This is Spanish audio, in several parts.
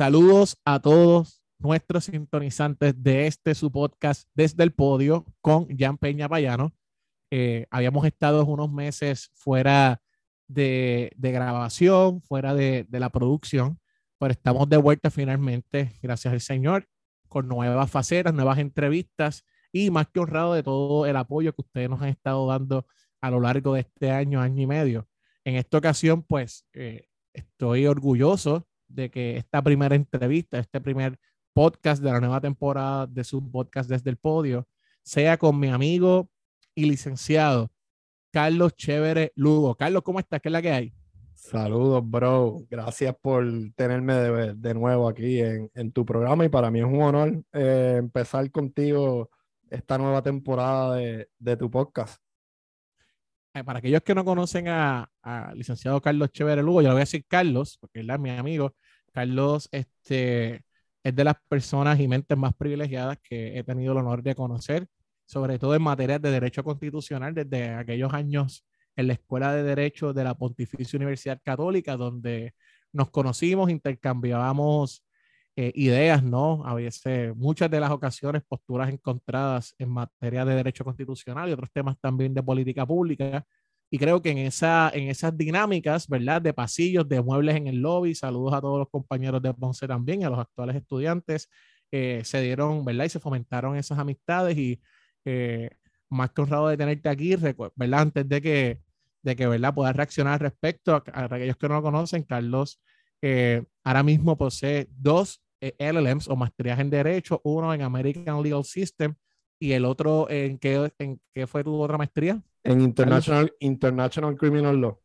Saludos a todos nuestros sintonizantes de este su podcast desde el podio con Jan Peña Payano. Eh, habíamos estado unos meses fuera de, grabación, fuera de, la producción, pero estamos de vuelta finalmente, gracias al Señor, con nuevas facetas, nuevas entrevistas y más que honrado de todo el apoyo que ustedes nos han estado dando a lo largo de este año, año y medio. En esta ocasión, pues, eh, estoy orgulloso de que esta primera entrevista, este primer podcast de la nueva temporada de su podcast desde el podio, sea con mi amigo y licenciado Carlos Chévere Lugo. Carlos, ¿cómo estás? ¿Qué es la que hay? Saludos, bro. Gracias por tenerme de, nuevo aquí en, tu programa y para mí es un honor eh, empezar contigo esta nueva temporada de, tu podcast. Eh, para aquellos que no conocen a, licenciado Carlos Chévere Lugo, yo le voy a decir Carlos, porque él es mi amigo. Carlos este, es de las personas y mentes más privilegiadas que he tenido el honor de conocer, sobre todo en materia de derecho constitucional desde aquellos años en la Escuela de Derecho de la Pontificia Universidad Católica, donde nos conocimos, intercambiábamos eh, ideas, ¿no? A muchas de las ocasiones, posturas encontradas en materia de derecho constitucional y otros temas también de política pública. Y creo que en, esa, en esas dinámicas, ¿verdad? De pasillos, de muebles en el lobby, saludos a todos los compañeros de Ponce también, a los actuales estudiantes, eh, se dieron, ¿verdad? Y se fomentaron esas amistades y eh, más que honrado de tenerte aquí, ¿verdad? Antes de que, de que ¿verdad? puedas reaccionar al respecto, a, aquellos que no lo conocen, Carlos eh, ahora mismo posee dos eh, LLMs o maestrías en Derecho, uno en American Legal System y el otro en qué, en qué fue tu otra maestría? En International, International Criminal Law.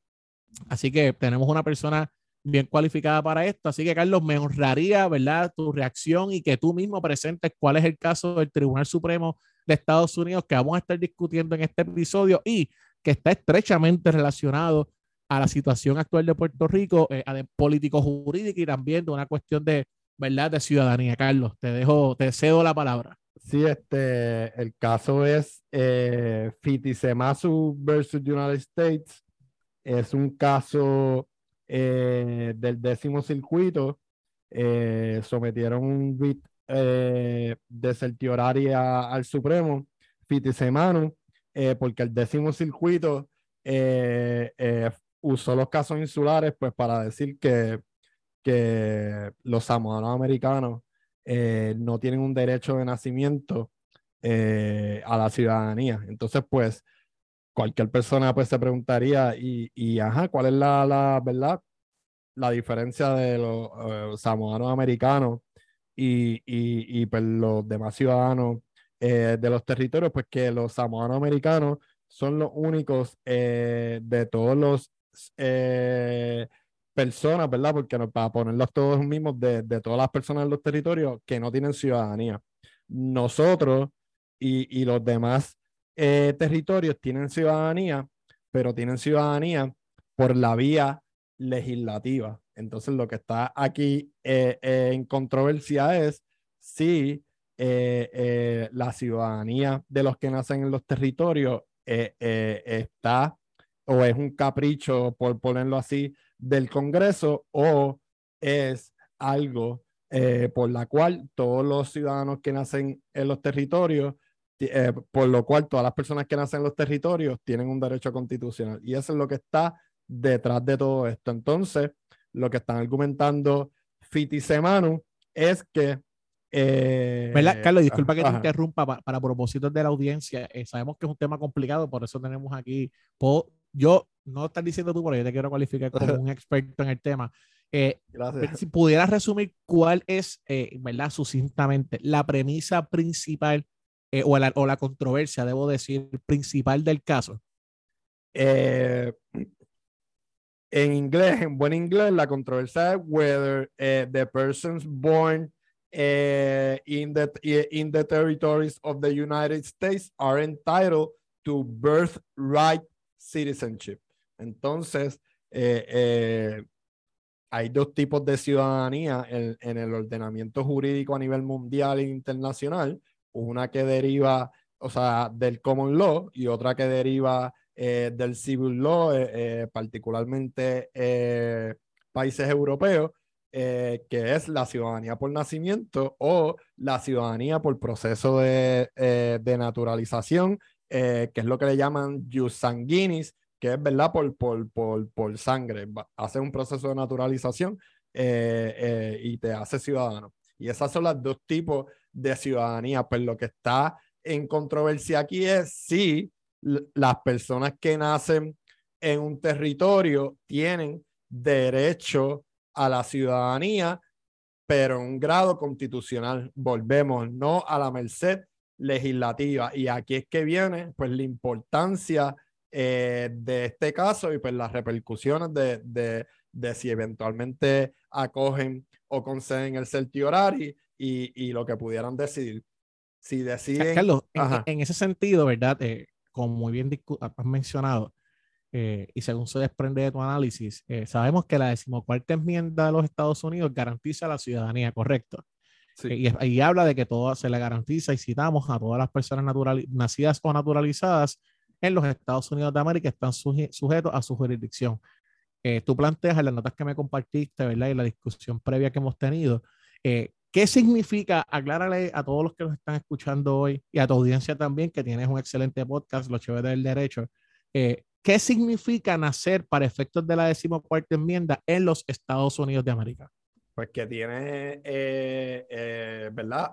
Así que tenemos una persona bien cualificada para esto. Así que, Carlos, me honraría, ¿verdad?, tu reacción y que tú mismo presentes cuál es el caso del Tribunal Supremo de Estados Unidos que vamos a estar discutiendo en este episodio y que está estrechamente relacionado a la situación actual de Puerto Rico, eh, político jurídico y también de una cuestión de, ¿verdad? de ciudadanía. Carlos, te dejo, te cedo la palabra. Sí, este, el caso es eh, Fitisemasu versus United States. Es un caso eh, del décimo circuito. Eh, sometieron un bit eh, de certioraria al Supremo, Fitisemanu, eh, porque el décimo circuito eh, eh, usó los casos insulares pues para decir que, que los samoanos americanos no tienen un derecho de nacimiento a la ciudadanía. Entonces, pues, cualquier persona pues se preguntaría, y, y ajá, ¿cuál es la, la verdad? La diferencia de los samoanos americanos y, y, y pues, los demás ciudadanos eh, de los territorios, pues que los samoanos americanos son los únicos eh, de todos los eh, personas, ¿verdad? Porque no, para ponerlos todos mismos, de, de, todas las personas en los territorios que no tienen ciudadanía. Nosotros y, y los demás territorios tienen ciudadanía, pero tienen ciudadanía por la vía legislativa. Entonces, lo que está aquí eh, eh, en controversia es si eh, la ciudadanía de los que nacen en los territorios está o es un capricho, por ponerlo así, del Congreso o es algo por la cual todos los ciudadanos que nacen en los territorios por lo cual todas las personas que nacen en los territorios tienen un derecho constitucional. Y eso es lo que está detrás de todo esto. Entonces, lo que están argumentando Fiti Semanu es que. Eh, ¿Verdad, Carlos? Disculpa que te interrumpa para, propósitos de la audiencia. Eh, sabemos que es un tema complicado, por eso tenemos aquí. Yo no estás diciendo tú, pero yo te quiero cualificar como un experto en el tema. Eh, si pudieras resumir cuál es, eh, ¿verdad? Sucintamente, la premisa principal o la, o, la, controversia, debo decir, principal del caso. Eh, en inglés, en buen inglés, la controversia es whether uh, the persons born uh, in, the, in the territories of the United States are entitled to birthright citizenship. Entonces, eh, eh, hay dos tipos de ciudadanía en, el ordenamiento jurídico a nivel mundial e internacional. Una que deriva, o sea, del common law y otra que deriva eh, del civil law, particularmente países europeos, que es la ciudadanía por nacimiento o la ciudadanía por proceso de, de naturalización, que es lo que le llaman jus sanguinis, que es verdad por, por, por, por sangre. Hace un proceso de naturalización y te hace ciudadano. Y esas son las dos tipos de ciudadanía. Pues lo que está en controversia aquí es si las personas que nacen en un territorio tienen derecho a la ciudadanía, pero en un grado constitucional. Volvemos, no a la merced legislativa. Y aquí es que viene pues la importancia eh, de este caso y pues las repercusiones de, de, de si eventualmente acogen o conceden el certiorari y, y lo que pudieran decidir. Si deciden... Carlos, en, ese sentido, ¿verdad? Eh, como muy bien has mencionado, eh, y según se desprende de tu análisis, eh, sabemos que la decimocuarta enmienda de los Estados Unidos garantiza la ciudadanía, ¿correcto? Sí. Y, habla de que todo se le garantiza y citamos a todas las personas natural, nacidas o naturalizadas en los Estados Unidos de América están sujetos a su jurisdicción. Eh, tú planteas en las notas que me compartiste, ¿verdad? Y la discusión previa que hemos tenido, eh, ¿qué significa? Aclárale a todos los que nos están escuchando hoy y a tu audiencia también, que tienes un excelente podcast, Los Chéveres del Derecho. Eh, ¿Qué significa nacer para efectos de la decimocuarta enmienda en los Estados Unidos de América? Pues que tiene, ¿verdad?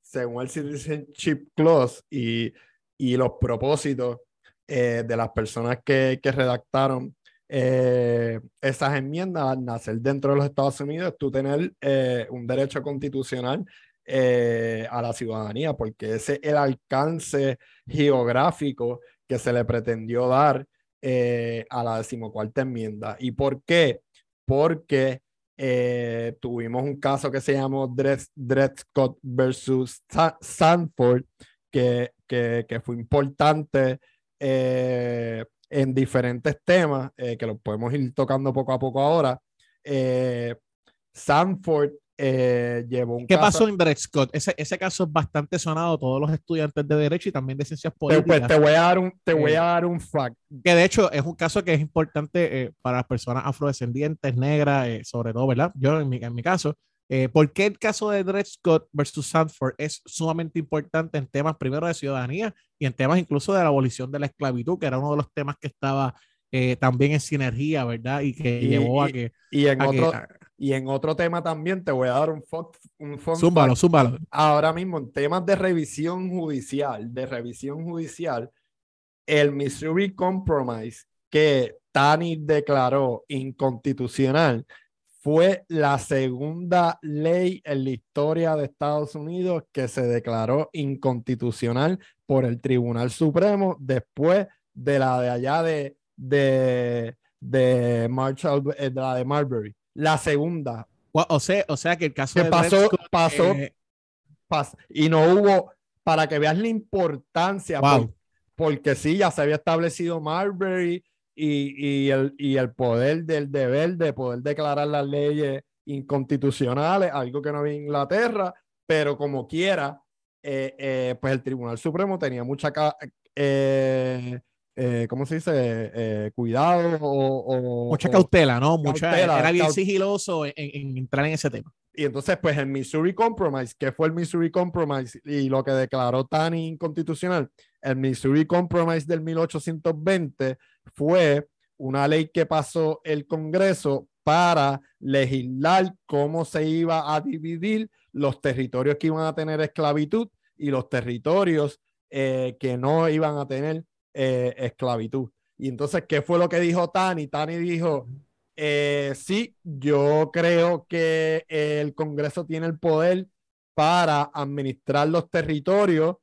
Según el Citizenship Clause y, y los propósitos de las personas que, que redactaron eh, esas enmiendas al nacer dentro de los Estados Unidos, tú tener eh, un derecho constitucional eh, a la ciudadanía, porque ese es el alcance geográfico que se le pretendió dar a la decimocuarta enmienda. ¿Y por qué? Porque tuvimos un caso que se llamó Dred, Scott versus Sanford, que, que, fue importante en diferentes temas eh, que los podemos ir tocando poco a poco ahora. Eh, Sanford eh, llevó un ¿Qué pasó en Dred Scott? Ese, ese caso es bastante sonado todos los estudiantes de Derecho y también de Ciencias pues, Políticas. te voy a dar un, te voy a dar un fact. Que de hecho es un caso que es importante para las personas afrodescendientes, negras, sobre todo, ¿verdad? Yo en mi, en mi caso, eh, ¿Por qué el caso de Dred Scott versus Sanford es sumamente importante en temas primero de ciudadanía y en temas incluso de la abolición de la esclavitud, que era uno de los temas que estaba eh, también en sinergia, ¿verdad? Y que llevó a que... Y en, otro, y en otro tema también te voy a dar un un zúmbalo, zúmbalo. Ahora mismo en temas de revisión judicial, de revisión judicial, el Missouri Compromise que Tani declaró inconstitucional fue la segunda ley en la historia de Estados Unidos que se declaró inconstitucional por el Tribunal Supremo después de la de allá de, de, de Marshall, eh, la de Marbury. La segunda. O sea, o sea que el caso de pasó, pasó, eh, y no hubo, para que veas la importancia, porque sí, ya se había establecido Marbury y, el, y el poder del deber de poder declarar las leyes inconstitucionales, algo que no había en Inglaterra, pero como quiera, eh, eh, pues el Tribunal Supremo tenía mucha, eh, ¿cómo se dice? cuidado o, Mucha cautela, ¿no? Mucha, era bien sigiloso en, entrar en ese tema. Y entonces, pues el Missouri Compromise, que fue el Missouri Compromise y lo que declaró tan inconstitucional, el Missouri Compromise del 1820 fue una ley que pasó el Congreso para legislar cómo se iba a dividir los territorios que iban a tener esclavitud y los territorios eh, que no iban a tener eh, esclavitud. Y entonces, ¿qué fue lo que dijo Tani? Tani dijo, eh, sí, yo creo que el Congreso tiene el poder para administrar los territorios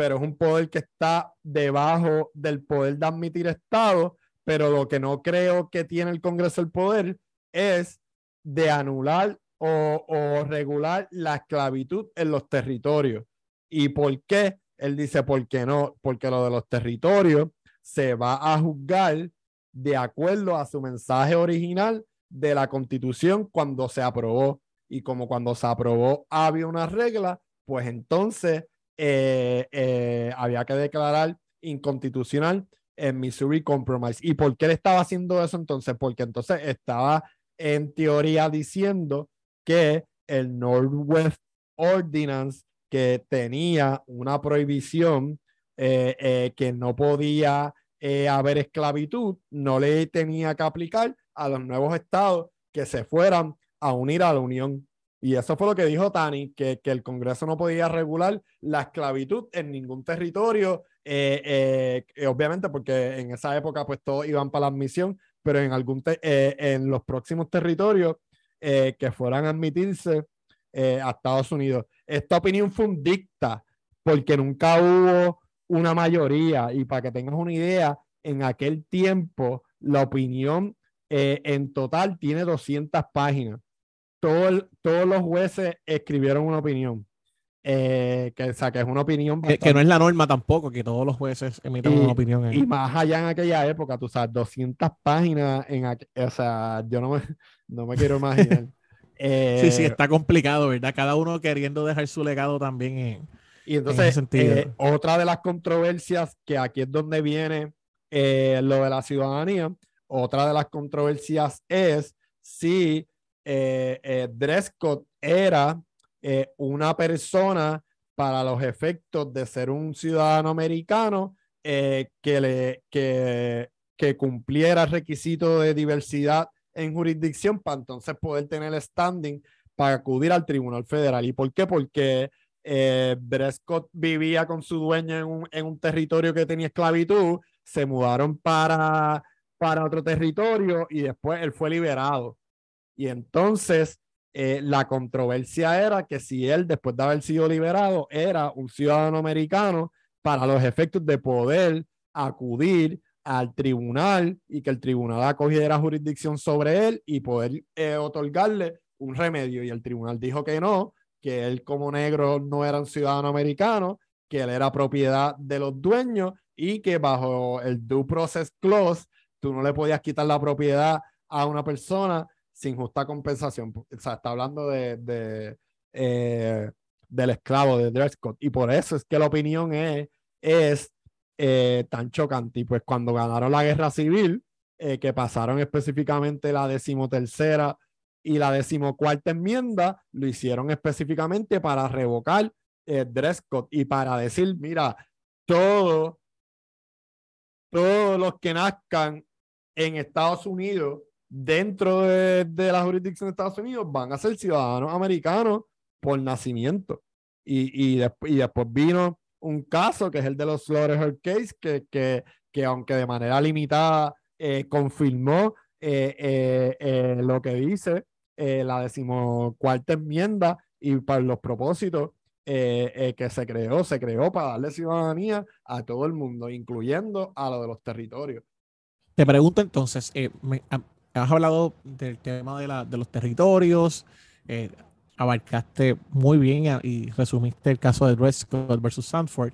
pero es un poder que está debajo del poder de admitir Estado, pero lo que no creo que tiene el Congreso el poder es de anular o, o regular la esclavitud en los territorios. ¿Y por qué? Él dice, ¿por qué no? Porque lo de los territorios se va a juzgar de acuerdo a su mensaje original de la constitución cuando se aprobó. Y como cuando se aprobó había una regla, pues entonces eh, eh, había que declarar inconstitucional el Missouri Compromise. ¿Y por qué él estaba haciendo eso entonces? Porque entonces estaba en teoría diciendo que el Northwest Ordinance, que tenía una prohibición eh, eh, que no podía eh, haber esclavitud, no le tenía que aplicar a los nuevos estados que se fueran a unir a la Unión. Y eso fue lo que dijo Tani, que, que el Congreso no podía regular la esclavitud en ningún territorio, obviamente porque en esa época pues todos iban para la admisión, pero en, algún en los próximos territorios que fueran a admitirse a Estados Unidos. Esta opinión fue un dicta porque nunca hubo una mayoría. Y para que tengas una idea, en aquel tiempo la opinión eh, en total tiene 200 páginas. todos los jueces escribieron una opinión. Eh, que, o sea, que es una opinión. Que, no es la norma tampoco, que todos los jueces emitan una opinión. Y más allá en aquella época, tú sabes, 200 páginas, en o sea, yo no me, no me quiero imaginar. Sí, sí, eh, está complicado, ¿verdad? Cada uno queriendo dejar su legado también en, y entonces, eh, otra de las controversias, que aquí es donde viene eh, lo de la ciudadanía, otra de las controversias es si Drescott era una persona para los efectos de ser un ciudadano americano que, le, que, que cumpliera el requisito de diversidad en jurisdicción para entonces poder tener standing para acudir al Tribunal Federal. ¿Y por qué? Porque eh, Brescott vivía con su dueño en un, en un, territorio que tenía esclavitud, se mudaron para, para otro territorio y después él fue liberado. Y entonces eh, la controversia era que si él, después de haber sido liberado, era un ciudadano americano para los efectos de poder acudir al tribunal y que el tribunal acogiera jurisdicción sobre él y poder eh, otorgarle un remedio. Y el tribunal dijo que no, que él como negro no era un ciudadano americano, que él era propiedad de los dueños y que bajo el due process clause tú no le podías quitar la propiedad a una persona sin justa compensación. O sea, está hablando de, de eh, del esclavo de Drescott. Y por eso es que la opinión es, es eh, tan chocante. Y pues cuando ganaron la guerra civil, eh, que pasaron específicamente la decimotercera y la decimocuarta enmienda lo hicieron específicamente para revocar eh, y para decir, mira, todos, todos los que nazcan en Estados Unidos, dentro de, la jurisdicción de Estados Unidos, van a ser ciudadanos americanos por nacimiento. Y, y después vino un caso que es el de los Slaughter Case, que, que, que aunque de manera limitada eh, confirmó eh, eh, lo que dice la decimocuarta enmienda y para los propósitos que se creó, se creó para darle ciudadanía a todo el mundo, incluyendo a lo de los territorios. Te pregunto entonces, has hablado del tema de, la, de los territorios, abarcaste muy bien y resumiste el caso de Drescott versus Sanford.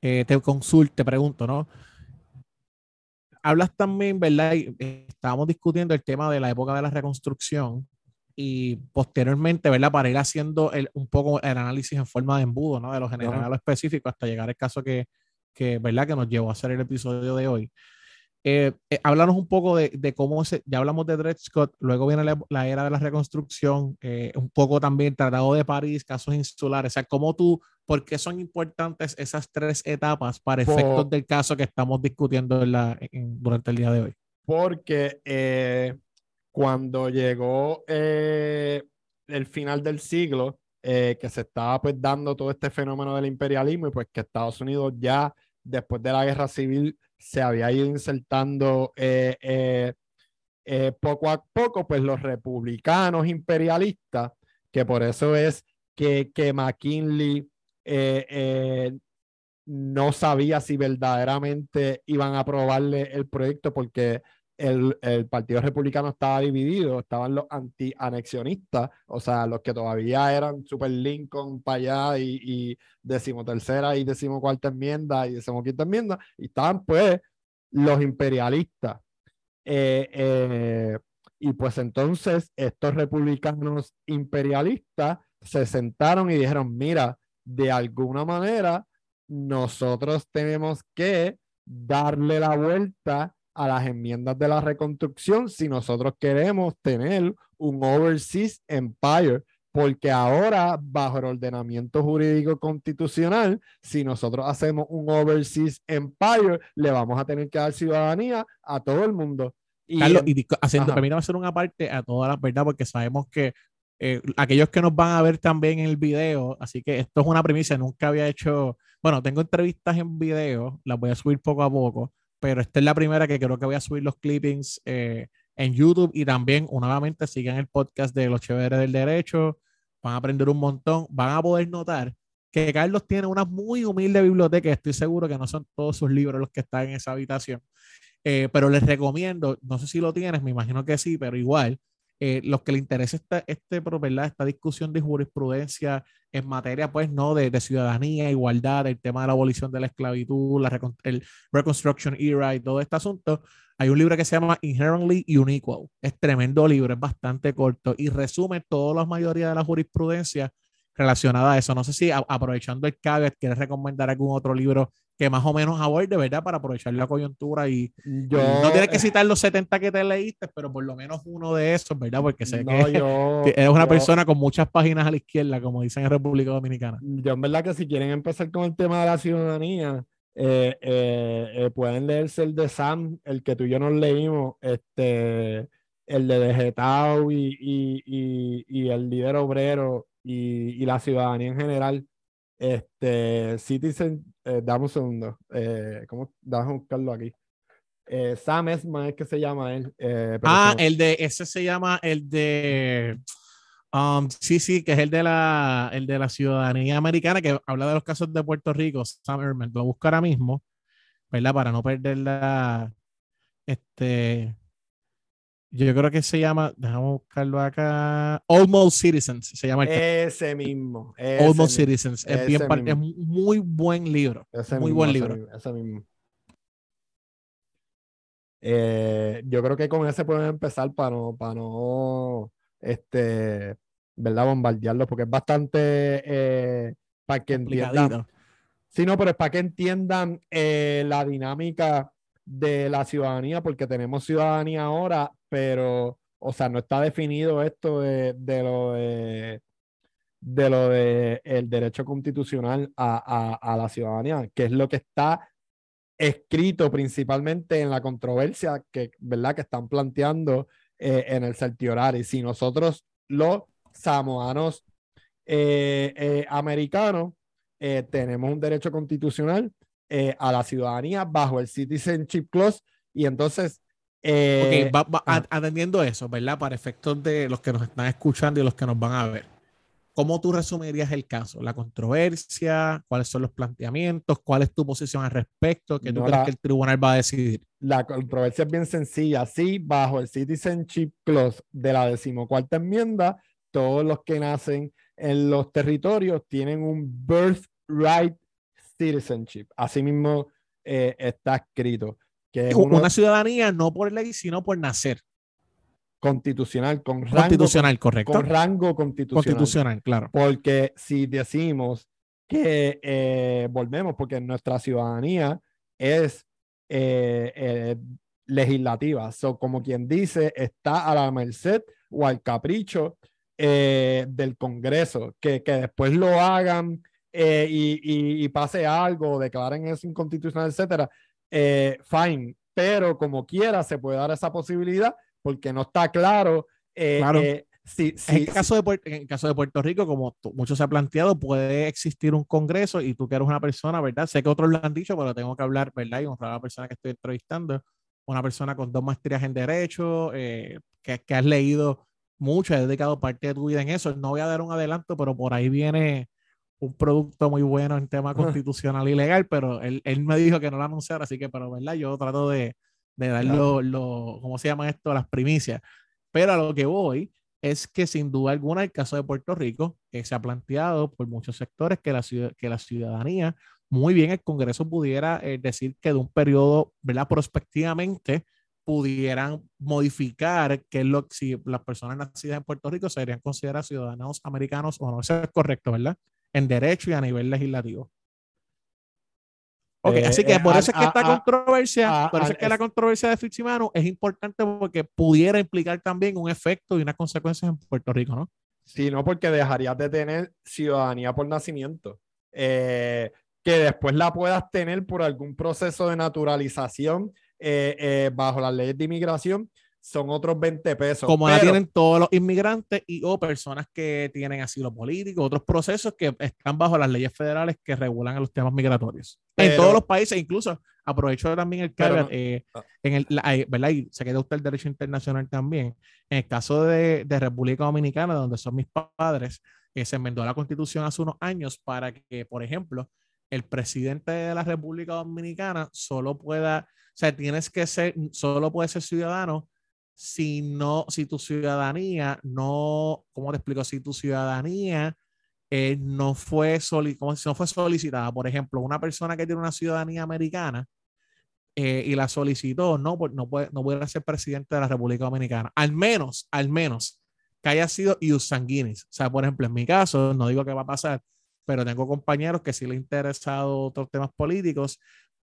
te consulto, te pregunto, ¿no? Hablas también, ¿verdad? estábamos discutiendo el tema de la época de la reconstrucción y posteriormente, ¿verdad? Para ir haciendo el, un poco el análisis en forma de embudo, ¿no? De lo general a lo específico hasta llegar al caso que, que, ¿verdad? Que nos llevó a hacer el episodio de hoy. Eh, eh háblanos un poco de, de, cómo se, ya hablamos de Dred Scott, luego viene la, era de la reconstrucción, eh, un poco también Tratado de París, casos insulares, o sea, cómo tú, por qué son importantes esas tres etapas para efectos del caso que estamos discutiendo en la, durante el día de hoy. Porque eh, cuando llegó eh, el final del siglo, eh, que se estaba pues dando todo este fenómeno del imperialismo y pues que Estados Unidos ya después de la guerra civil se había ido insertando eh, poco a poco pues los republicanos imperialistas, que por eso es que, que McKinley no sabía si verdaderamente iban a aprobarle el proyecto porque el, el, Partido Republicano estaba dividido, estaban los anti-anexionistas, o sea, los que todavía eran super Lincoln para allá y, y decimotercera y decimocuarta enmienda y decimoquinta enmienda, y estaban pues los imperialistas. Eh, eh, y pues entonces estos republicanos imperialistas se sentaron y dijeron, mira, de alguna manera nosotros tenemos que darle la vuelta a las enmiendas de la reconstrucción si nosotros queremos tener un overseas empire porque ahora, bajo el ordenamiento jurídico constitucional, si nosotros hacemos un overseas empire, le vamos a tener que dar ciudadanía a todo el mundo. Y, Carlos, y haciendo, permítame hacer una parte a todas las verdad, porque sabemos que eh, aquellos que nos van a ver también en el video, así que esto es una premisa, nunca había hecho, bueno, tengo entrevistas en video, las voy a subir poco a poco, pero esta es la primera que creo que voy a subir los clippings eh, en YouTube y también, nuevamente, sigan el podcast de Los Chéveres del Derecho, van a aprender un montón, van a poder notar que Carlos tiene una muy humilde biblioteca, estoy seguro que no son todos sus libros los que están en esa habitación, eh, pero les recomiendo, no sé si lo tienes, me imagino que sí, pero igual, eh, los que le interesa esta, este, ¿verdad? esta discusión de jurisprudencia en materia, pues, ¿no? De, de, ciudadanía, igualdad, el tema de la abolición de la esclavitud, la el Reconstruction Era y todo este asunto, hay un libro que se llama Inherently Unequal. Es tremendo libro, es bastante corto y resume toda la mayoría de la jurisprudencia relacionada a eso. No sé si aprovechando el caveat, quieres recomendar algún otro libro que más o menos aborde, ¿verdad? Para aprovechar la coyuntura y, yo, no tienes que citar los 70 que te leíste, pero por lo menos uno de esos, ¿verdad? Porque sé que, eres una persona con muchas páginas a la izquierda, como dicen en República Dominicana. Yo en verdad que si quieren empezar con el tema de la ciudadanía, eh, eh, eh, pueden leerse el de Sam, el que tú y yo nos leímos, este, el de Vegetao y, y, y, el líder obrero y, la ciudadanía en general. Este, Citizen, dame un segundo, ¿cómo? Déjame buscarlo aquí. Sam Esma es que se llama él. ah, el de, ese se llama el de Um, sí, sí, que es el de, la, el de la ciudadanía americana, que habla de los casos de Puerto Rico, Sam Erman, lo busco ahora mismo, ¿verdad? Para no perder la, este, yo creo que se llama, déjame buscarlo acá, Almost Citizens, se llama. ese mismo. Almost Citizens, es, bien, es muy buen libro, muy buen libro. Ese mismo. Eh, yo creo que con ese pueden empezar para no, para no este, ¿verdad? Bombardearlo, porque es bastante eh, para que entiendan. Sí, no, pero es para que entiendan eh, la dinámica de la ciudadanía, porque tenemos ciudadanía ahora, pero, o sea, no está definido esto de, lo de lo de el derecho constitucional a, la ciudadanía, que es lo que está escrito principalmente en la controversia que, ¿verdad? que están planteando eh, en el certiorari. Si nosotros los samoanos eh, eh, americanos tenemos un derecho constitucional a la ciudadanía bajo el Citizenship Clause y entonces... atendiendo eso, ¿verdad? Para efectos de los que nos están escuchando y los que nos van a ver. ¿Cómo tú resumirías el caso? ¿La controversia? ¿Cuáles son los planteamientos? ¿Cuál es tu posición al respecto? ¿Qué tú crees que el tribunal va a decidir? La controversia es bien sencilla. Sí, bajo el Citizenship Clause de la decimocuarta enmienda, todos los que nacen en los territorios tienen un birthright citizenship. Así mismo eh, está escrito. Que una ciudadanía no por ley, sino por nacer constitucional, con rango, constitucional, correcto. Con rango constitucional. Constitucional, claro. Porque si decimos que eh, volvemos, porque nuestra ciudadanía es eh, eh, legislativa, so, como quien dice, está a la merced o al capricho del Congreso, que, que, después lo hagan y, y, pase algo, declaren eso inconstitucional, etcétera, fine, pero como quiera se puede dar esa posibilidad porque no está claro. Eh, claro. Eh, si, en, el caso de, en el caso de Puerto Rico, como mucho se ha planteado, puede existir un congreso y tú que eres una persona, ¿verdad? Sé que otros lo han dicho, pero tengo que hablar, ¿verdad? Y honrar a la persona que estoy entrevistando, una persona con dos maestrías en Derecho, eh, que, que, has leído mucho, has dedicado parte de tu vida en eso. No voy a dar un adelanto, pero por ahí viene un producto muy bueno en tema constitucional y legal, pero él, él me dijo que no lo anunciara, así que, pero, ¿verdad? Yo trato de, de dar lo, ¿cómo se llama esto? Las primicias. Pero a lo que voy es que sin duda alguna el caso de Puerto Rico, que se ha planteado por muchos sectores que la, que la ciudadanía, muy bien el Congreso pudiera eh, decir que de un periodo, ¿verdad? Prospectivamente pudieran modificar que es lo si las personas nacidas en Puerto Rico serían consideradas ciudadanos americanos o no. Eso es correcto, ¿verdad? En derecho y a nivel legislativo. Ok, así que Eh, por a- eso es que esta a- controversia, a- por eso es que la controversia de Fitzsimano es importante porque pudiera implicar también un efecto y unas consecuencias en Puerto Rico, ¿no? sino porque dejarías de tener ciudadanía por nacimiento. Eh, que después la puedas tener por algún proceso de naturalización eh, eh, bajo las leyes de inmigración, son otros 20 pesos. Como la Pero- tienen todos los inmigrantes y o personas que tienen asilo político, otros procesos que están bajo las leyes federales que regulan los temas migratorios. en Pero- todos los países, incluso aprovecho también el caveat, no- eh, ah. en el, la- eh, ¿verdad? Y se queda usted el derecho internacional también. En el caso de, de República Dominicana, donde son mis padres, eh, se enmendó la constitución hace unos años para que, por ejemplo, el presidente de la República Dominicana solo pueda, o sea, tienes que ser, solo puede ser ciudadano si no, si tu ciudadanía no, ¿cómo te explico? Si tu ciudadanía eh, no fue soli- como si no fue solicitada. Por ejemplo, una persona que tiene una ciudadanía americana eh, y la solicitó, no, pues, no puede, no puede ser presidente de la República Dominicana. Al menos, al menos que haya sido ius. O sea, por ejemplo, en mi caso, no digo que va a pasar, pero tengo compañeros que sí les ha interesado otros temas políticos,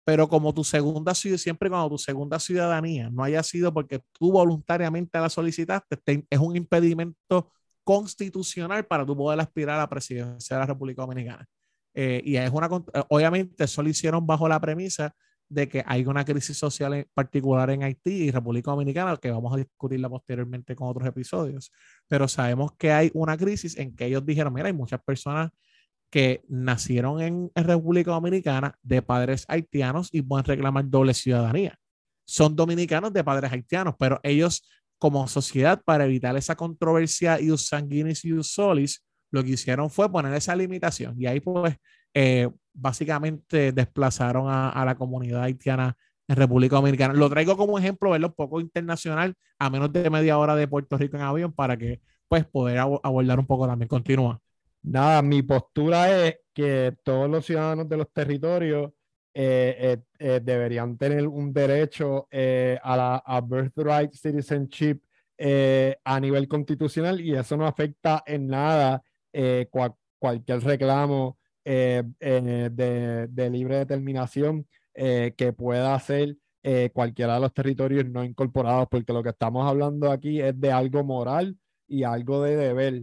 pero como tu segunda ciudadanía, siempre cuando tu segunda ciudadanía no haya sido porque tú voluntariamente la solicitaste, te- es un impedimento constitucional para tú poder aspirar a la presidencia de la República Dominicana. Eh, y es una, obviamente, eso lo hicieron bajo la premisa de que hay una crisis social en particular en Haití y República Dominicana, que vamos a discutirla posteriormente con otros episodios, pero sabemos que hay una crisis en que ellos dijeron, mira, hay muchas personas que nacieron en, República Dominicana de padres haitianos y pueden reclamar doble ciudadanía. Son dominicanos de padres haitianos, pero ellos como sociedad, para evitar esa controversia ius sanguinis ius solis, lo que hicieron fue poner esa limitación y ahí pues eh, básicamente desplazaron a, la comunidad haitiana en República Dominicana. Lo traigo como ejemplo, verlo poco internacional, a menos de media hora de Puerto Rico en avión, para que pues poder ab- abordar un poco también. Continúa. Nada, mi postura es que todos los ciudadanos de los territorios eh, eh, eh, deberían tener un derecho a la birthright citizenship a nivel constitucional y eso no afecta en nada eh, cua- cualquier reclamo de, de libre determinación que pueda hacer cualquiera de los territorios no incorporados, porque lo que estamos hablando aquí es de algo moral y algo de deber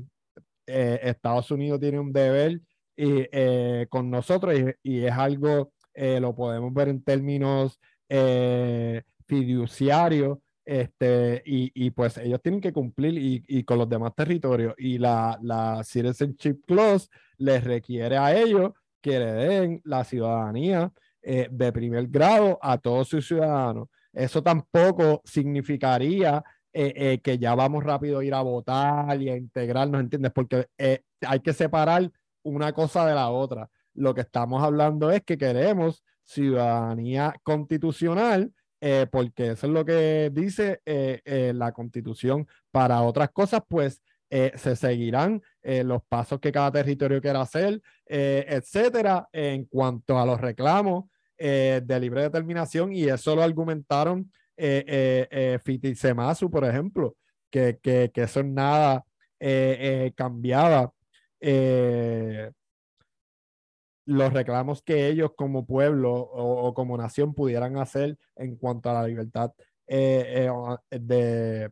eh, Estados Unidos tiene un deber y, eh, con nosotros y, es algo, eh, lo podemos ver en términos eh, fiduciarios, este, y, y pues ellos tienen que cumplir y, y con los demás territorios y la, la Citizenship Clause les requiere a ellos que le den la ciudadanía de primer grado a todos sus ciudadanos. Eso tampoco significaría eh, eh, que ya vamos rápido a ir a votar y a integrarnos, ¿entiendes? Porque eh, hay que separar una cosa de la otra. Lo que estamos hablando es que queremos ciudadanía constitucional, eh, porque eso es lo que dice eh, eh, la constitución. Para otras cosas, pues eh, se seguirán eh, los pasos que cada territorio quiera hacer, eh, etcétera, en cuanto a los reclamos de libre determinación, y eso lo argumentaron eh, eh, eh, por ejemplo, que, que, que eso nada eh, cambiaba los reclamos que ellos como pueblo o, como nación pudieran hacer en cuanto a la libertad de,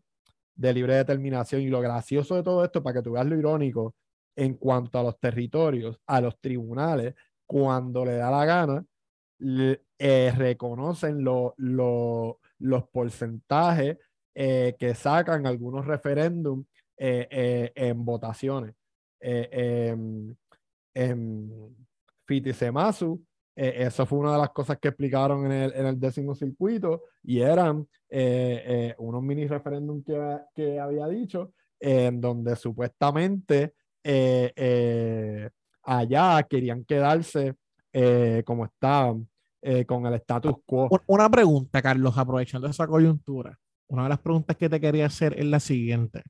de libre determinación. Y lo gracioso de todo esto, para que tú veas lo irónico, en cuanto a los territorios, a los tribunales, cuando le da la gana, reconocen lo- lo- los porcentajes eh, que sacan algunos referéndums eh, eh, en votaciones. Eh, em, en Fitisemasu, eso fue una de las cosas que explicaron en el, en el décimo circuito y eran unos mini referéndum que, que había dicho, en donde supuestamente allá querían quedarse como estaban, eh, con el status quo. Un- Una pregunta, Carlos, aprovechando esa coyuntura. Una de las preguntas que te quería hacer es la siguiente.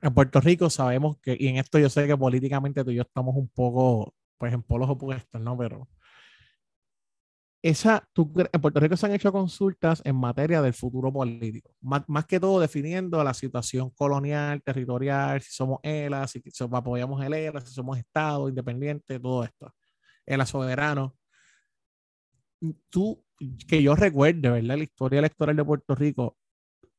En Puerto Rico sabemos que, y en esto yo sé que políticamente tú y yo estamos un poco, pues en polos opuestos, ¿no? Pero esa, tú, en Puerto Rico se han hecho consultas en materia del futuro político, más, más que todo definiendo la situación colonial, territorial, si somos ELA, si, si apoyamos el ELA, si somos Estado independiente, todo esto. ELA soberano. Tú, que yo recuerde, ¿verdad? La historia electoral de Puerto Rico,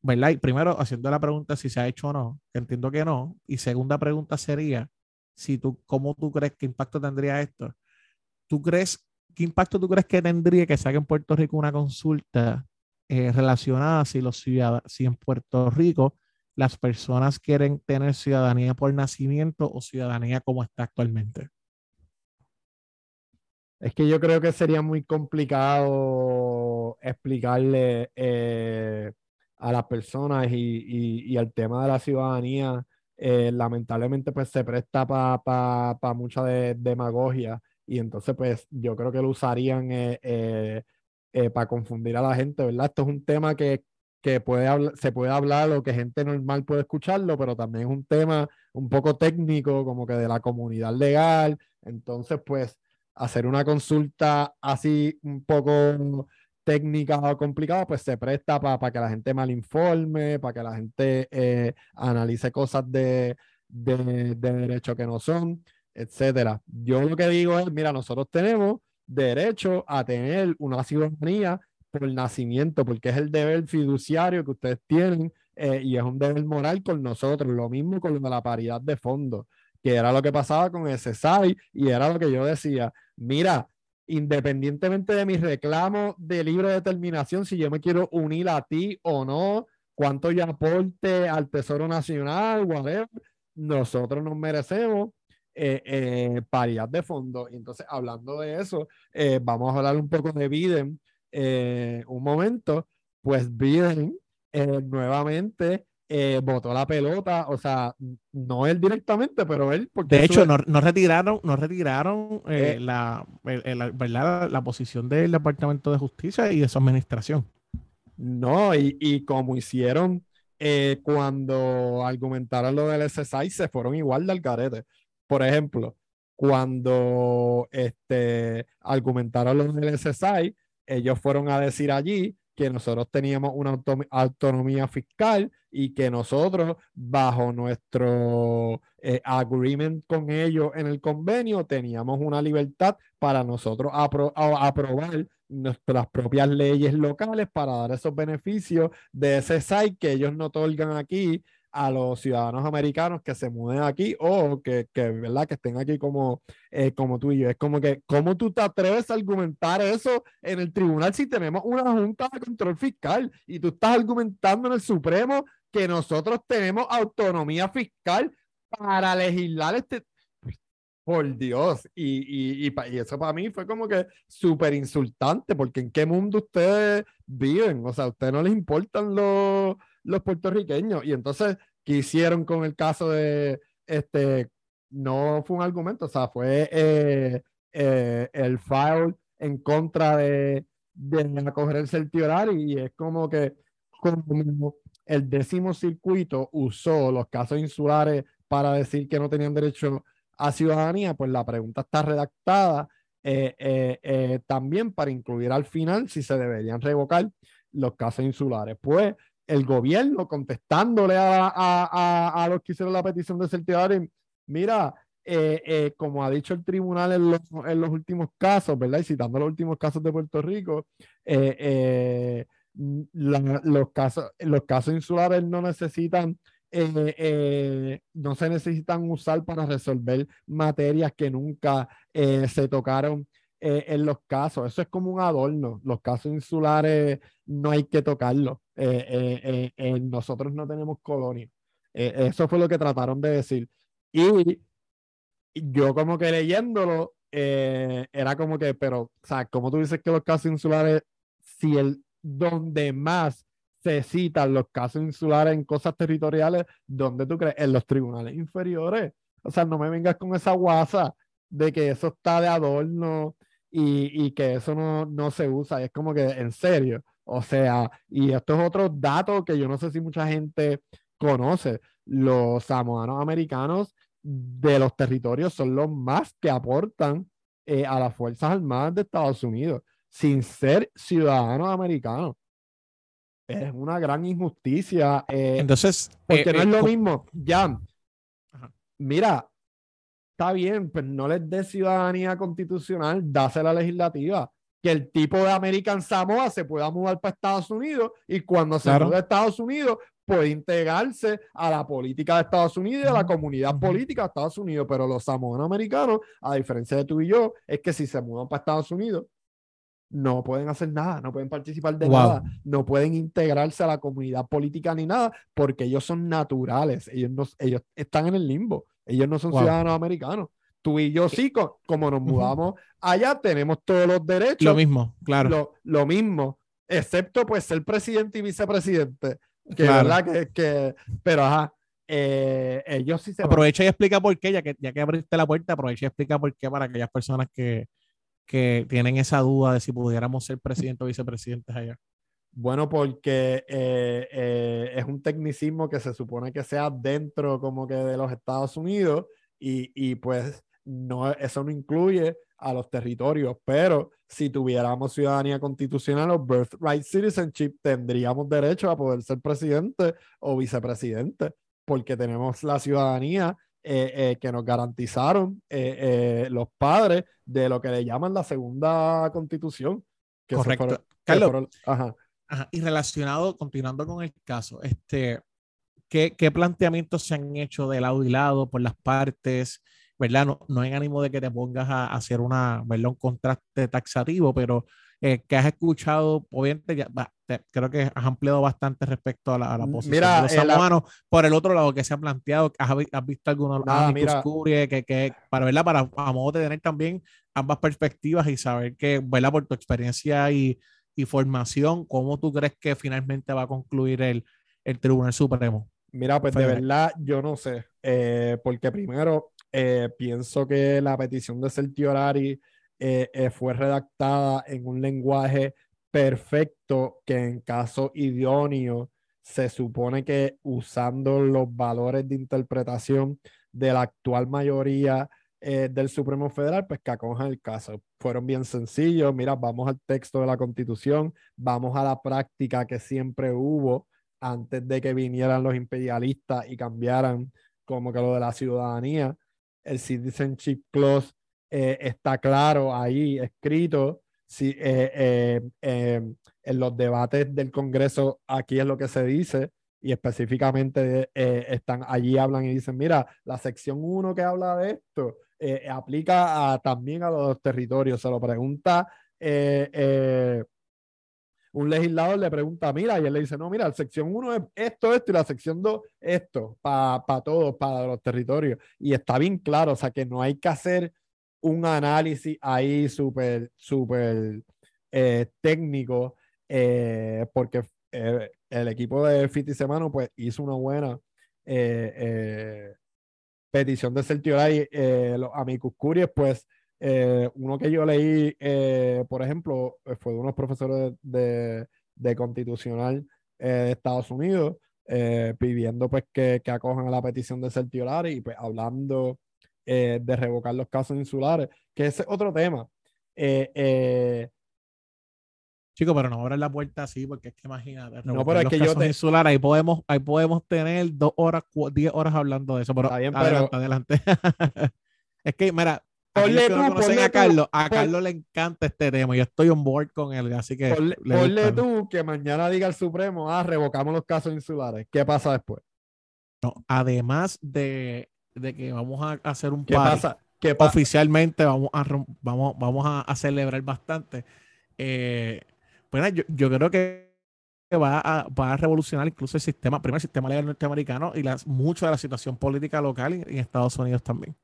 ¿verdad? Y primero, haciendo la pregunta si se ha hecho o no, entiendo que no. Y segunda pregunta sería, si tú, ¿cómo tú crees que impacto tendría esto? ¿Tú crees, qué impacto tú crees que tendría que saque en Puerto Rico una consulta eh, relacionada si los ciudadanos, si en Puerto Rico las personas quieren tener ciudadanía por nacimiento o ciudadanía como está actualmente? Es que yo creo que sería muy complicado explicarle eh, a las personas y, y, el tema de la ciudadanía, eh, lamentablemente pues se presta para mucha demagogia y entonces pues yo creo que lo usarían eh, para confundir a la gente, ¿verdad? Esto es un tema que, que puede se puede hablar o que gente normal puede escucharlo, pero también es un tema un poco técnico, como que de la comunidad legal. Entonces, pues, hacer una consulta así un poco técnica o complicada, pues se presta para que la gente mal informe, para que la gente eh, analice cosas de, de, de derecho que no son, etcétera. Yo lo que digo es, mira, nosotros tenemos derecho a tener una ciudadanía por nacimiento, porque es el deber fiduciario que ustedes tienen eh, y es un deber moral con nosotros. Lo mismo con la paridad de fondo, que era lo que pasaba con ese SAI y era lo que yo decía. Mira, independientemente de mi reclamo de libre determinación, si yo me quiero unir a ti o no, cuánto yo aporte al Tesoro Nacional, whatever, nosotros nos merecemos eh, eh, paridad de fondo. Entonces, hablando de eso, vamos a hablar un poco de Biden eh, un momento, pues Biden eh, nuevamente eh, botó la pelota, o sea, no él directamente, pero él. Porque de hecho, no, retiraron, no retiraron la, ¿verdad? la posición del Departamento de Justicia y de su administración. No, y, y como hicieron cuando argumentaron lo del SSI, se fueron igual del carete. Por ejemplo, cuando este, argumentaron lo del SSI, ellos fueron a decir allí que nosotros teníamos una autonomía fiscal y que nosotros, bajo nuestro eh, agreement con ellos en el convenio, teníamos una libertad para nosotros aprobar nuestras propias leyes locales para dar esos beneficios de ese site que ellos no otorgan aquí a los ciudadanos americanos que se muden aquí o que, que ¿verdad? que estén aquí como, eh, como tú y yo. Es como que, ¿cómo tú te atreves a argumentar eso en el tribunal si tenemos una junta de control fiscal y tú estás argumentando en el Supremo que nosotros tenemos autonomía fiscal para legislar este... Por Dios, y, y, y, eso para mí fue como que súper insultante, porque en qué mundo ustedes viven, o sea, a ustedes no les importan los, los puertorriqueños. Y entonces, ¿qué hicieron con el caso de este? No fue un argumento, o sea, fue eh, eh, el file en contra de, de acoger el y es como que como el décimo circuito usó los casos insulares para decir que no tenían derecho a ciudadanía, pues la pregunta está redactada eh, también para incluir al final si se deberían revocar los casos insulares. Pues el gobierno contestándole a, a, los que hicieron la petición de certiorari, mira, eh, eh, como ha dicho el tribunal en los, en los, últimos casos, ¿verdad? Y citando los últimos casos de Puerto Rico, eh, los, casos, los casos insulares no necesitan, no se necesitan usar para resolver materias que nunca se tocaron eh, en los casos. Eso es como un adorno. Los casos insulares no hay que tocarlos. Eh, eh, nosotros no tenemos colonia. eso fue lo que trataron de decir. Y yo como que leyéndolo, era como que, pero, o sea, como tú dices que los casos insulares, si el donde más se citan los casos insulares en cosas territoriales, ¿dónde tú crees? En los tribunales inferiores. O sea, no me vengas con esa guasa de que eso está de adorno y, que eso no, no, se usa. Es como que en serio. O sea, y esto es otro dato que yo no sé si mucha gente conoce. Los samoanos americanos de los territorios son los más que aportan eh, a las Fuerzas Armadas de Estados Unidos sin ser ciudadanos americanos. Es una gran injusticia. Eh, Entonces, porque no eh, es lo mismo. Ya, mira, está bien, pues no les dé ciudadanía constitucional, dásela legislativa. que el tipo de American Samoa se pueda mudar para Estados Unidos y cuando se mude a Estados Unidos puede integrarse a la política de Estados Unidos y a la comunidad política de Estados Unidos. Pero los samoanos americanos, a diferencia de tú y yo, es que si se mudan para Estados Unidos, no pueden hacer nada, no pueden participar de nada, no pueden integrarse a la comunidad política ni nada, porque ellos son naturales, ellos, no, ellos están en el limbo, ellos no son ciudadanos americanos. Tú y yo sí, como nos mudamos allá, tenemos todos los derechos. Lo mismo, claro. Lo, lo mismo, excepto pues ser presidente y vicepresidente. Que verdad que, que, pero ajá, eh, ellos sí se Aprovecha y explica por qué, ya que, ya que abriste la puerta, aprovecha y explica por qué para aquellas personas que, que tienen esa duda de si pudiéramos ser presidente o vicepresidentes allá. Bueno, porque eh, eh, es un tecnicismo que se supone que sea dentro como que de los Estados Unidos y, y pues no, eso no incluye a los territorios, pero si tuviéramos ciudadanía constitucional o birthright citizenship, tendríamos derecho a poder ser presidente o vicepresidente, porque tenemos la ciudadanía eh, eh, que nos garantizaron eh, los padres de lo que le llaman la segunda constitución. Correcto. Carlos, ajá. Y relacionado, continuando con el caso, este, ¿qué, ¿qué planteamientos se han hecho de lado y lado por las partes? ¿verdad? No, no en ánimo de que te pongas a, hacer una, ¿verdad? un contraste taxativo, pero eh, que has escuchado, obviamente, ya, creo que has ampliado bastante respecto a la, posición de los eh, samoanos. Por el otro lado, que se ha planteado, has, has visto algunos que, que, para, ¿verdad? para a modo de tener también ambas perspectivas y saber que, ¿verdad? por tu experiencia y, y formación, ¿cómo tú crees que finalmente va a concluir el, el Tribunal Supremo? Mira, pues de verdad yo no sé, eh, porque primero eh, pienso que la petición de certiorari eh, eh, fue redactada en un lenguaje perfecto que en caso idóneo se supone que usando los valores de interpretación de la actual mayoría del Supremo Federal, pues que acojan el caso. Fueron bien sencillos, mira, vamos al texto de la Constitución, vamos a la práctica que siempre hubo antes de que vinieran los imperialistas y cambiaran como que lo de la ciudadanía el Citizenship Clause eh, está claro ahí, escrito. Si, eh, eh, en los debates del Congreso, aquí es lo que se dice, y específicamente están allí, hablan y dicen: Mira, la sección 1 que habla de esto aplica también a los territorios. Se lo pregunta un legislador le pregunta, mira, y él le dice, no, mira, la sección 1 es esto, esto, y la sección 2, esto, para todos, para los territorios. Y está bien claro, o sea, que no hay que hacer un análisis ahí súper, súper eh, técnico, eh, porque eh, el equipo de Fiti Semano, pues, hizo una buena petición de certiorar los amicus pues, eh, uno que yo leí, eh, por ejemplo, eh, fue de unos profesores de, constitucional de Estados Unidos, pidiendo pues que, que, acojan a la petición de certiorar y pues hablando de revocar los casos insulares, que es otro tema. Chico, pero no abran la puerta así, porque es que imagínate. No, pero es que yo te... ahí podemos, ahí podemos tener dos horas, diez horas hablando de eso. Pero, bien, adelante, adelante. es que, mira, Ponle tú, a Carlos, a Carlos le encanta este tema. Yo estoy on board con él, así que. Ponle, tú que mañana diga el Supremo, ah, revocamos los casos insulares. ¿Qué pasa después? No, además de, de que vamos a hacer un ¿Qué pasa? ¿Qué oficialmente vamos a, vamos, vamos a, celebrar bastante. Eh, bueno, yo, yo, creo que va a, va a revolucionar incluso el sistema, primero el sistema legal norteamericano y las, mucho de la situación política local en Estados Unidos también.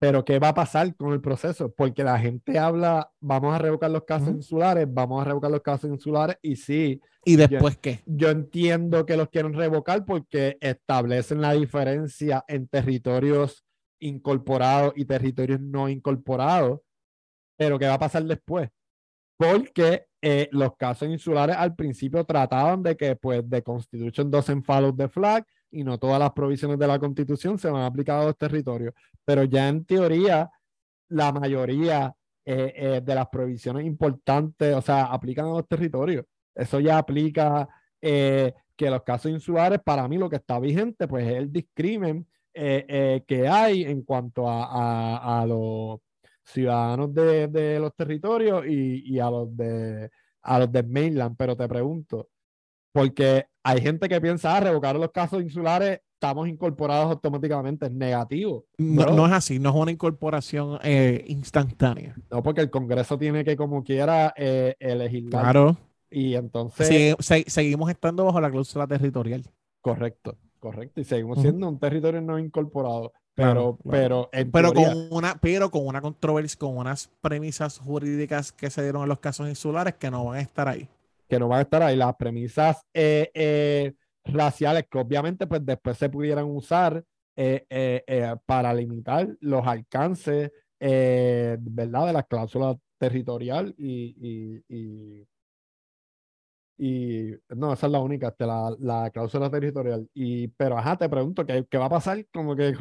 Pero ¿qué va a pasar con el proceso? Porque la gente habla, vamos a revocar los casos insulares, vamos a revocar los casos insulares y sí. ¿Y después qué? Yo entiendo que los quieren revocar porque establecen la diferencia en territorios incorporados y territorios no incorporados. Pero ¿qué va a pasar después? Porque eh, los casos insulares al principio trataban de que, pues, de Constitution doesn't follow the flag y no todas las provisiones de la Constitución se van a aplicar a los territorios, pero ya en teoría la mayoría eh, eh, de las provisiones importantes, o sea, aplican a los territorios. Eso ya aplica eh, que los casos insulares, para mí lo que está vigente, pues es el discrimen que hay en cuanto a, a, los ciudadanos de, los territorios y, a los de a los de mainland, pero te pregunto, porque hay gente que piensa, ah, revocar los casos insulares, estamos incorporados automáticamente, es negativo. No, es así, no es una incorporación eh, instantánea. No, porque el Congreso tiene que, como quiera, eh, elegir. Claro. Y entonces... seguimos estando bajo la cláusula territorial. Correcto, correcto. Y seguimos siendo un territorio no incorporado. Pero, pero, pero, con una, pero con una controversia, con unas premisas jurídicas que se dieron en los casos insulares que no van a estar ahí. Que no van a estar ahí. Las premisas eh, eh, raciales que obviamente pues después se pudieran usar eh, para limitar los alcances, ¿verdad? De la cláusula territorial y, y y no, esa es la única, este, la, la, cláusula territorial. Y, pero ajá, te pregunto, ¿qué, qué va a pasar? Como que,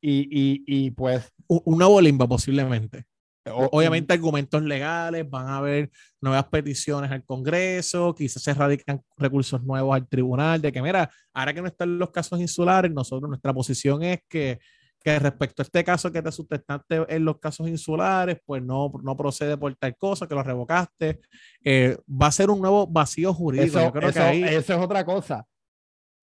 y, y, y pues... Una bolimba posiblemente. Obviamente argumentos legales, van a haber nuevas peticiones al Congreso, quizás se radican recursos nuevos al tribunal, de que mira, ahora que no están los casos insulares, nosotros nuestra posición es que que respecto a este caso que te sustentaste en los casos insulares, pues no, no procede por tal cosa, que lo revocaste. Eh, va a ser un nuevo vacío jurídico. Eso, creo que es otra cosa.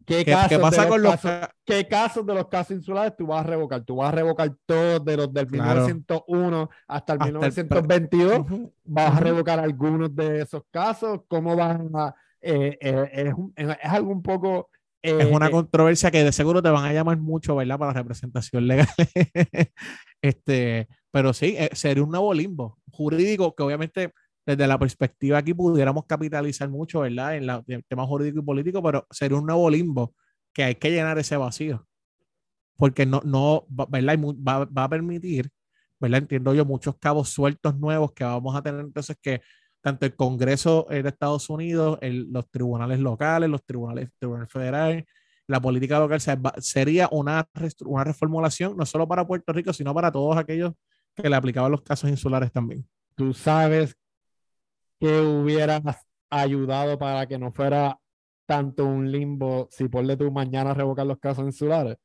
¿Qué, casos pasa con los casos, ¿Qué casos de los casos insulares tú vas a revocar? Tú vas a revocar todos de los del 1901 hasta el 1922. ¿Vas a revocar algunos de esos casos? ¿Cómo van a...? Eh, eh, es, es, algo un poco es una eh, controversia que de seguro te van a llamar mucho, ¿verdad? Para la representación legal. este, pero sí, eh, sería un nuevo limbo jurídico que obviamente desde la perspectiva aquí pudiéramos capitalizar mucho, ¿verdad? En el tema jurídico y político, pero sería un nuevo limbo que hay que llenar ese vacío. Porque no, no, ¿verdad? Va, va a permitir, ¿verdad? Entiendo yo, muchos cabos sueltos nuevos que vamos a tener entonces que tanto el Congreso de Estados Unidos, los tribunales locales, los tribunales, tribunal federal, la política local sería una, una reformulación no solo para Puerto Rico, sino para todos aquellos que le aplicaban los casos insulares también. Tú sabes que hubieras ayudado para que no fuera tanto un limbo si por de tu mañana revocar los casos insulares.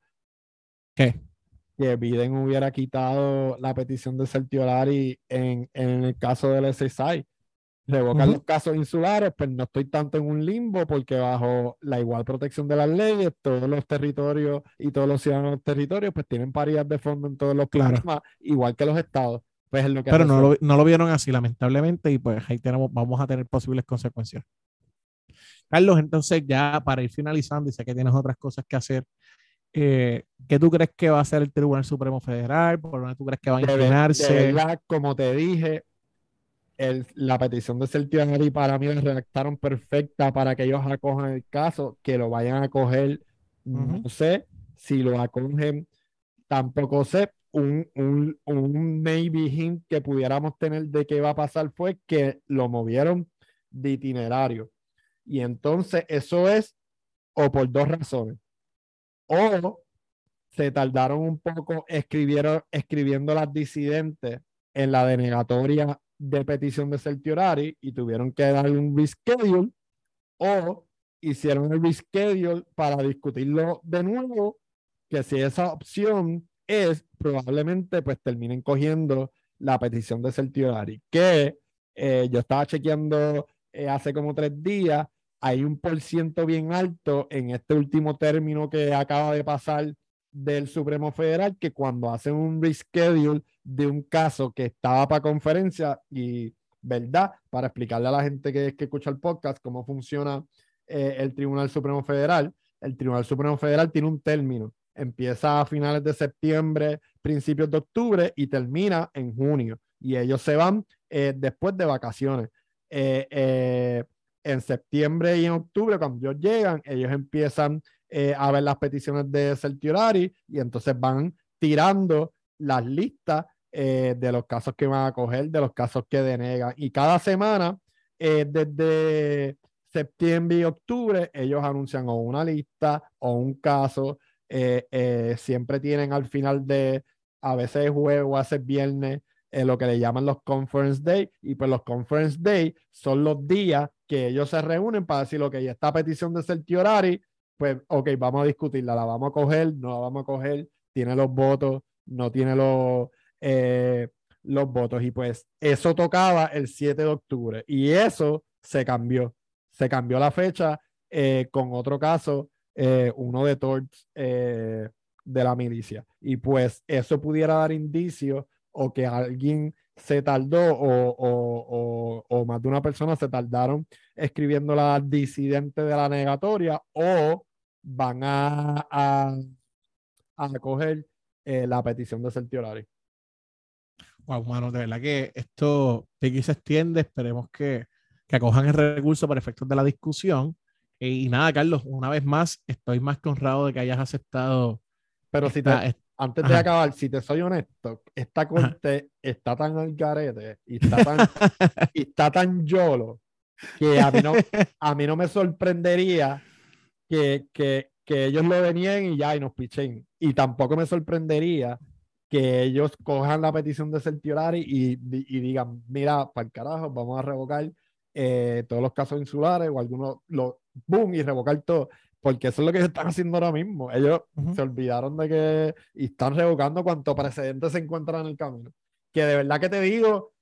¿Qué? Que Biden hubiera quitado la petición de Certiorari en, en el caso del SSI revocar los casos insulares, pues no estoy tanto en un limbo porque bajo la igual protección de las leyes, todos los territorios y todos los ciudadanos los territorios pues tienen paridad de fondo en todos los planes, igual que los estados. Pues es lo que Pero no lo, no lo, vieron así, lamentablemente, y pues ahí tenemos, vamos a tener posibles consecuencias. Carlos, entonces ya para ir finalizando, y sé que tienes otras cosas que hacer, eh, ¿qué tú crees que va a hacer el Tribunal Supremo Federal? ¿Por dónde tú crees que va a inclinarse? como te dije, la petición de certiorari para mí la redactaron perfecta para que ellos acojan el caso, que lo vayan a acoger, no sé, si lo acogen, tampoco sé. Un, un, un maybe hint que pudiéramos tener de qué va a pasar fue que lo movieron de itinerario. Y entonces eso es o por dos razones. O se tardaron un poco escribieron, escribiendo las disidentes en la denegatoria de petición de certiorari y tuvieron que dar un reschedule o hicieron el reschedule para discutirlo de nuevo, que si esa opción es, probablemente pues terminen cogiendo la petición de certiorari, que eh, yo estaba chequeando eh, hace como tres días, hay un por ciento bien alto en este último término que acaba de pasar del Supremo Federal que cuando hacen un reschedule de un caso que estaba para conferencia y, ¿verdad? Para explicarle a la gente que, que escucha el podcast cómo funciona eh, el Tribunal Supremo Federal. El Tribunal Supremo Federal tiene un término. Empieza a finales de septiembre, principios de octubre y termina en junio. Y ellos se van eh, después de vacaciones. Eh, en septiembre y en octubre, cuando ellos llegan, ellos empiezan a ver las peticiones de certiorari y entonces van tirando las listas eh, de los casos que van a coger, de los casos que denegan. Y cada semana, eh, desde septiembre y octubre, ellos anuncian o una lista o un caso. Eh, siempre tienen al final de, a veces jueves o a veces viernes, lo que le llaman los conference day. Y pues los conference day son los días que ellos se reúnen para decir, ok, esta petición de certiorari, pues, ok, vamos a discutirla, la vamos a coger, no la vamos a coger, tiene los votos, no tiene los, eh, los votos. Y pues eso tocaba el 7 de octubre y eso se cambió. Se cambió la fecha eh, con otro caso, eh, uno de Torts de la milicia. Y pues eso pudiera dar indicio o que alguien se tardó o, o, o, más de una persona se tardaron escribiendo la disidente de la negatoria o van a, a, a acoger la petición de Certiorari. Wow, mano, de verdad que esto aquí se extiende. Esperemos que, que acojan el recurso para efectos de la discusión. Y, nada, Carlos, una vez más, estoy más que honrado de que hayas aceptado. Pero si te, antes de acabar, si te soy honesto, esta corte está tan al garete y está tan, y está tan yolo que a mí no, a mí no me sorprendería que, que, que ellos lo venían y ya y nos pichen. Y tampoco me sorprendería que ellos cojan la petición de Certiorari y, y, digan, mira, para el carajo, vamos a revocar eh, todos los casos insulares o algunos, lo, boom, y revocar todo. Porque eso es lo que están haciendo ahora mismo. Ellos se olvidaron de que y están revocando cuanto precedentes se encuentran en el camino. Que de verdad que te digo, o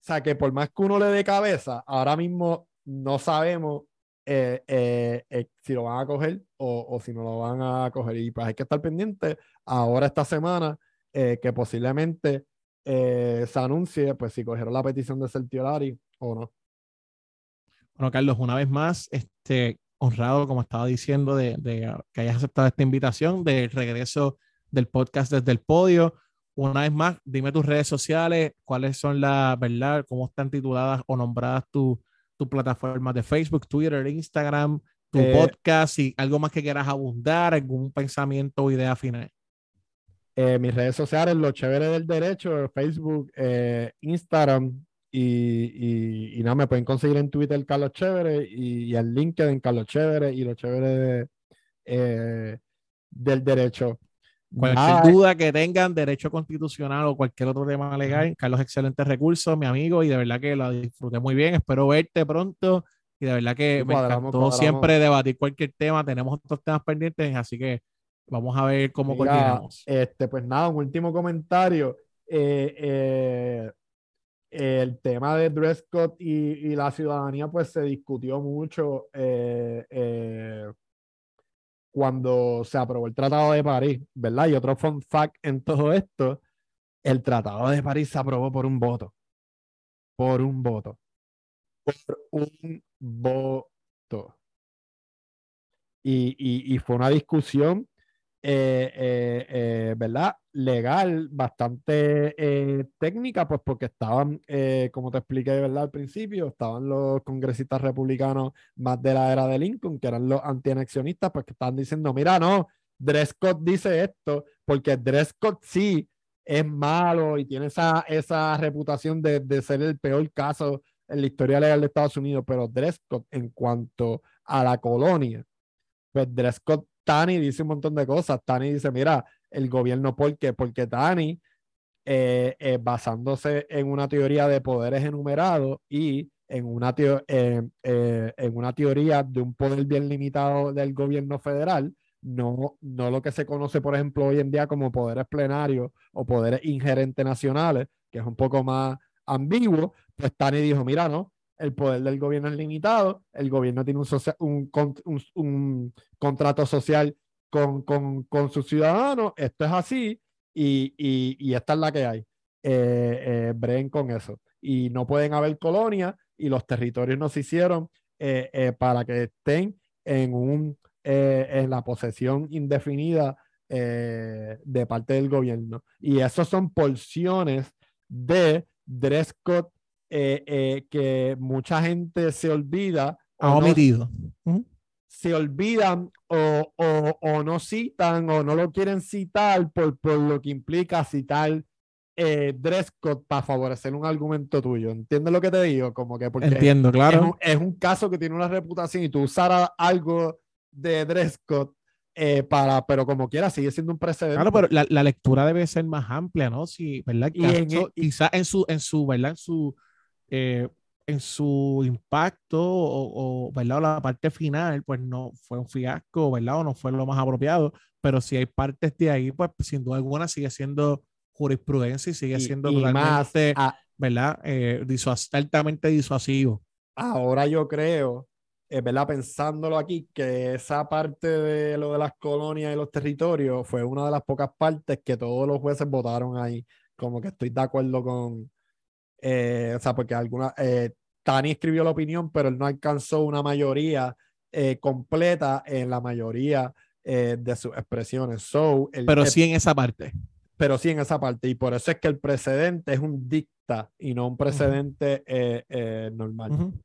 sea, que por más que uno le dé cabeza, ahora mismo no sabemos eh, eh, si lo van a coger o, si no lo van a coger. Y pues hay que estar pendiente ahora esta semana eh, que posiblemente eh, se anuncie, pues si cogieron la petición de Certiorari o no. Bueno, Carlos, una vez más, este, honrado, como estaba diciendo, de, que hayas aceptado esta invitación del regreso del podcast desde el podio. Una vez más, dime tus redes sociales, cuáles son las, ¿verdad? ¿Cómo están tituladas o nombradas tus tu plataformas de Facebook, Twitter, Instagram, tu eh, podcast y algo más que quieras abundar, algún pensamiento o idea final? Eh, mis redes sociales, Lo Chévere del Derecho, Facebook, eh, Instagram y, y, nada, me pueden conseguir en Twitter Carlos Chévere y, y en LinkedIn Carlos Chévere y Lo Chévere eh, del Derecho. Cualquier duda que tengan, derecho constitucional o cualquier otro tema legal, Carlos, excelente recurso, mi amigo, y de verdad que lo disfruté muy bien. Espero verte pronto y de verdad que me encantó siempre debatir cualquier tema. Tenemos otros temas pendientes, así que Vamos a ver cómo continuamos. Este, pues nada, un último comentario. Eh, eh, el tema de dress code y, la ciudadanía, pues se discutió mucho eh, cuando se aprobó el Tratado de París, ¿verdad? Y otro fun fact en todo esto, el Tratado de París se aprobó por un voto. Por un voto. Por un voto. y, y fue una discusión eh, eh, eh, ¿verdad? Legal, bastante técnica, pues porque estaban, como te expliqué, ¿verdad? Al principio, estaban los congresistas republicanos más de la era de Lincoln, que eran los antianexionistas, pues que estaban diciendo, mira, no, Drescott dice esto, porque Drescott sí es malo y tiene esa, esa reputación de, de ser el peor caso en la historia legal de Estados Unidos, pero Drescott en cuanto a la colonia, pues Drescott Tani dice un montón de cosas. Tani dice, mira, el gobierno, ¿por qué? Porque Tani, eh, eh, basándose en una teoría de poderes enumerados y en una, eh, en una teoría de un poder bien limitado del gobierno federal, no, no lo que se conoce, por ejemplo, hoy en día como poderes plenarios o poderes ingerentes nacionales, que es un poco más ambiguo, pues Tani dijo, mira, no, el poder del gobierno es limitado, el gobierno tiene un, un, contrato social con, con, con, sus ciudadanos, esto es así y, y, esta es la que hay. Eh, eh, con eso. Y no pueden haber colonias y los territorios no se hicieron eh, para que estén en, un, en la posesión indefinida de parte del gobierno. Y eso son porciones de Drescott eh, eh, que mucha gente se olvida. Ha omitido. se olvidan o, o, o, no citan o no lo quieren citar por, por lo que implica citar eh, Drescott para favorecer un argumento tuyo. ¿Entiendes lo que te digo? Como que porque Entiendo, claro. Es un, caso que tiene una reputación y tú usar algo de Drescott eh, para, pero como quiera, sigue siendo un precedente. Claro, pero la, la lectura debe ser más amplia, ¿no? Sí, ¿verdad? quizás en su, en su, ¿verdad? En su eh, en su impacto o, ¿verdad? la parte final, pues no fue un fiasco, ¿verdad? O no fue lo más apropiado, pero si hay partes de ahí, pues sin duda alguna sigue siendo jurisprudencia y sigue siendo y más a- ¿verdad? Eh, disuas- altamente disuasivo. ahora yo creo, eh, ¿verdad? Pensándolo aquí, que esa parte de lo de las colonias y los territorios fue una de las pocas partes que todos los jueces votaron ahí. Como que estoy de acuerdo con, eh, o sea, porque alguna, eh, Tani escribió la opinión, pero él no alcanzó una mayoría eh, completa en la mayoría eh, de sus expresiones. So, el- Pero sí en esa parte. pero sí en esa parte. Y por eso es que el precedente es un dicta y no un precedente eh, eh, normal. Ujú.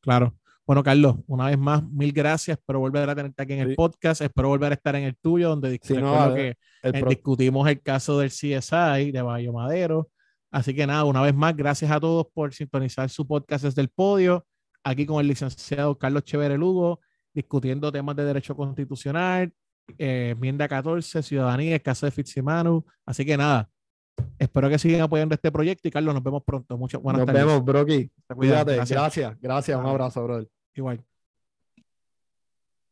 Claro. Bueno, Carlos, una vez más, mil gracias. Espero volver a tenerte aquí en el Sí. podcast. Espero volver a estar en el tuyo, donde Sí, no, que El eh, discutimos el caso del CSI de Bayo Madero. Así que nada, una vez más, gracias a todos por sintonizar su podcast desde el podio. Aquí con el licenciado Carlos Chévere Lugo, discutiendo temas de derecho constitucional, eh, enmienda 14, ciudadanía, el caso de Fitzimanu. Así que nada, espero que sigan apoyando este proyecto y Carlos, nos vemos pronto. Muchas buenas Nos tardes. vemos, Brocky. Cuídate. Gracias. Gracias. Gracias. Un abrazo, brother. Igual.